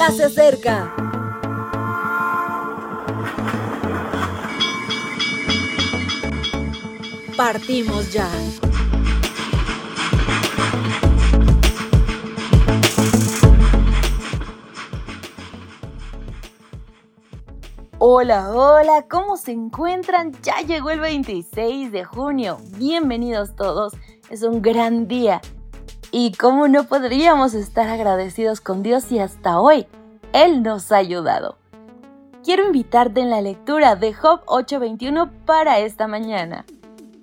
ya se acerca. Partimos ya. Hola, hola, ¿cómo se encuentran? Ya llegó el 26 de junio. Bienvenidos todos. Es un gran día. Y cómo no podríamos estar agradecidos con Dios si hasta hoy Él nos ha ayudado. Quiero invitarte en la lectura de Job 8:21 para esta mañana.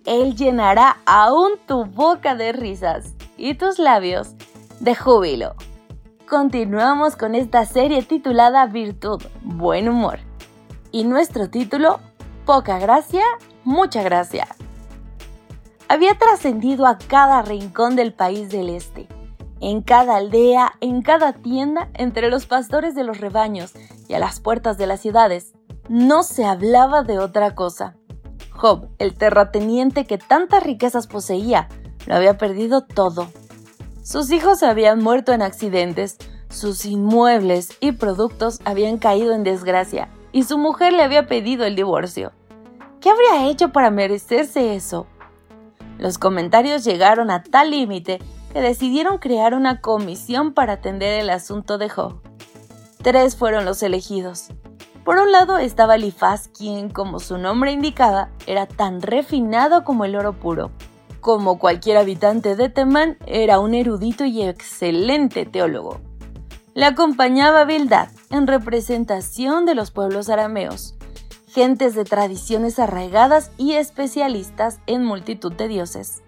Él llenará aún tu boca de risas y tus labios de júbilo. Continuamos con esta serie titulada Virtud, Buen Humor. Y nuestro título, Poca Gracia, Mucha Gracia había trascendido a cada rincón del país del este, en cada aldea, en cada tienda, entre los pastores de los rebaños y a las puertas de las ciudades. No se hablaba de otra cosa. Job, el terrateniente que tantas riquezas poseía, lo había perdido todo. Sus hijos habían muerto en accidentes, sus inmuebles y productos habían caído en desgracia, y su mujer le había pedido el divorcio. ¿Qué habría hecho para merecerse eso? Los comentarios llegaron a tal límite que decidieron crear una comisión para atender el asunto de Job. Tres fueron los elegidos. Por un lado estaba Elifaz, quien, como su nombre indicaba, era tan refinado como el oro puro. Como cualquier habitante de Temán, era un erudito y excelente teólogo. Le acompañaba Bildad, en representación de los pueblos arameos, gentes de tradiciones arraigadas y especialistas en multitud de dioses.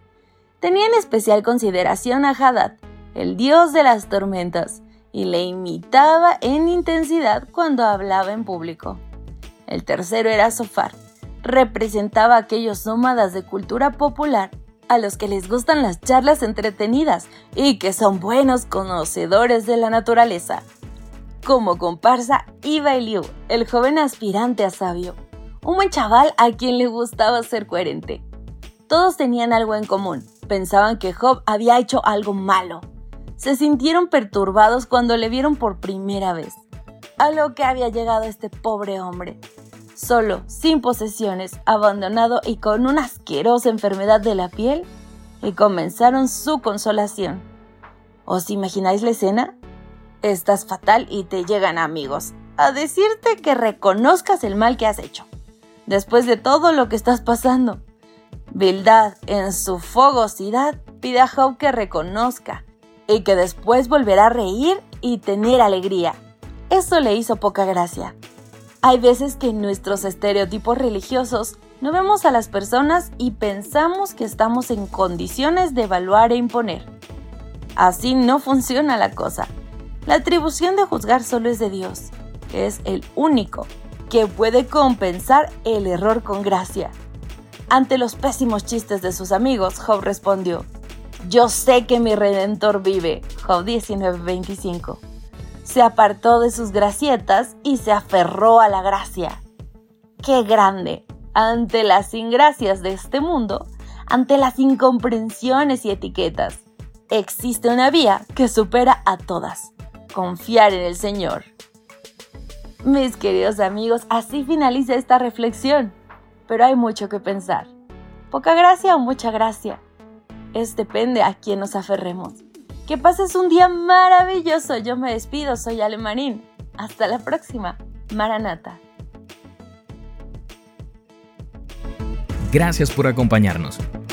Tenía en especial consideración a Hadad, el dios de las tormentas, y le imitaba en intensidad cuando hablaba en público. El tercero era Sofar, representaba a aquellos nómadas de cultura popular a los que les gustan las charlas entretenidas y que son buenos conocedores de la naturaleza. Como comparsa iba Eliú, el joven aspirante a sabio, un buen chaval a quien le gustaba ser coherente. Todos tenían algo en común, pensaban que Job había hecho algo malo. Se sintieron perturbados cuando le vieron por primera vez. A lo que había llegado este pobre hombre, solo, sin posesiones, abandonado y con una asquerosa enfermedad de la piel, y comenzaron su consolación. ¿Os imagináis la escena? Estás fatal y te llegan amigos a decirte que reconozcas el mal que has hecho. Después de todo lo que estás pasando. Bildad, en su fogosidad, pide a Job que reconozca y que después volverá a reír y tener alegría. Eso le hizo poca gracia. Hay veces que en nuestros estereotipos religiosos no vemos a las personas y pensamos que estamos en condiciones de evaluar e imponer. Así no funciona la cosa. La atribución de juzgar solo es de Dios, que es el único que puede compensar el error con gracia. Ante los pésimos chistes de sus amigos, Job respondió, Yo sé que mi redentor vive. Job 19:25. Se apartó de sus gracietas y se aferró a la gracia. ¡Qué grande! Ante las ingracias de este mundo, ante las incomprensiones y etiquetas, existe una vía que supera a todas confiar en el Señor. Mis queridos amigos, así finaliza esta reflexión, pero hay mucho que pensar. Poca gracia o mucha gracia. Es depende a quién nos aferremos. Que pases un día maravilloso. Yo me despido, soy Alemarín. Hasta la próxima. Maranata. Gracias por acompañarnos.